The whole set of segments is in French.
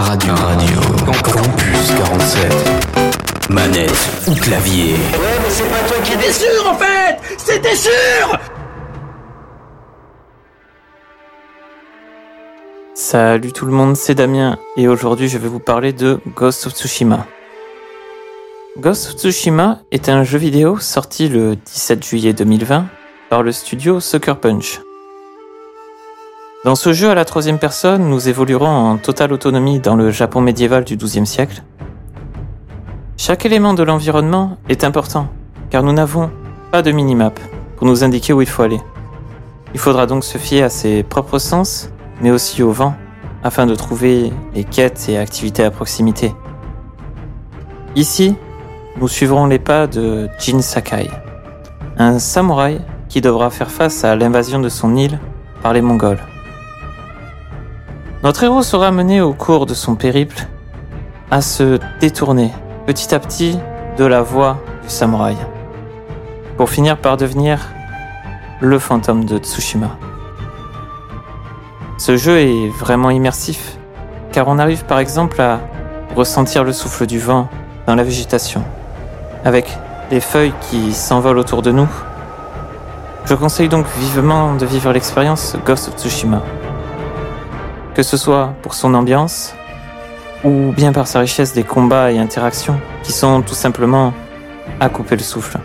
Radio. Radio. Campus 47. Manette ou clavier. Ouais, mais c'est pas toi qui étais sûr en fait C'était sûr Salut tout le monde, c'est Damien et aujourd'hui je vais vous parler de Ghost of Tsushima. Ghost of Tsushima est un jeu vidéo sorti le 17 juillet 2020 par le studio Sucker Punch. Dans ce jeu à la troisième personne, nous évoluerons en totale autonomie dans le Japon médiéval du XIIe siècle. Chaque élément de l'environnement est important, car nous n'avons pas de minimap pour nous indiquer où il faut aller. Il faudra donc se fier à ses propres sens, mais aussi au vent, afin de trouver les quêtes et activités à proximité. Ici, nous suivrons les pas de Jin Sakai, un samouraï qui devra faire face à l'invasion de son île par les Mongols. Notre héros sera amené au cours de son périple à se détourner petit à petit de la voie du samouraï, pour finir par devenir le fantôme de Tsushima. Ce jeu est vraiment immersif, car on arrive par exemple à ressentir le souffle du vent dans la végétation, avec les feuilles qui s'envolent autour de nous. Je conseille donc vivement de vivre l'expérience Ghost of Tsushima que ce soit pour son ambiance ou bien par sa richesse des combats et interactions qui sont tout simplement à couper le souffle.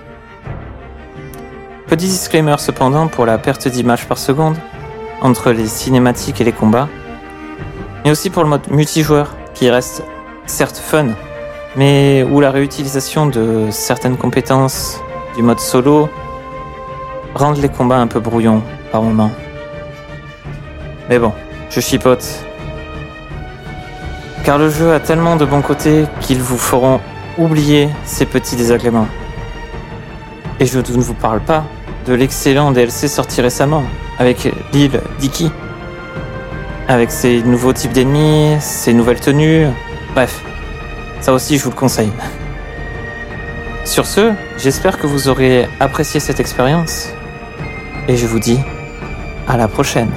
Petit disclaimer cependant pour la perte d'image par seconde entre les cinématiques et les combats, mais aussi pour le mode multijoueur qui reste certes fun, mais où la réutilisation de certaines compétences du mode solo rendent les combats un peu brouillons par moments. Mais bon, je chipote. Car le jeu a tellement de bons côtés qu'ils vous feront oublier ces petits désagréments. Et je ne vous parle pas de l'excellent DLC sorti récemment avec l'île Diki. Avec ses nouveaux types d'ennemis, ses nouvelles tenues, bref, ça aussi je vous le conseille. Sur ce, j'espère que vous aurez apprécié cette expérience et je vous dis à la prochaine.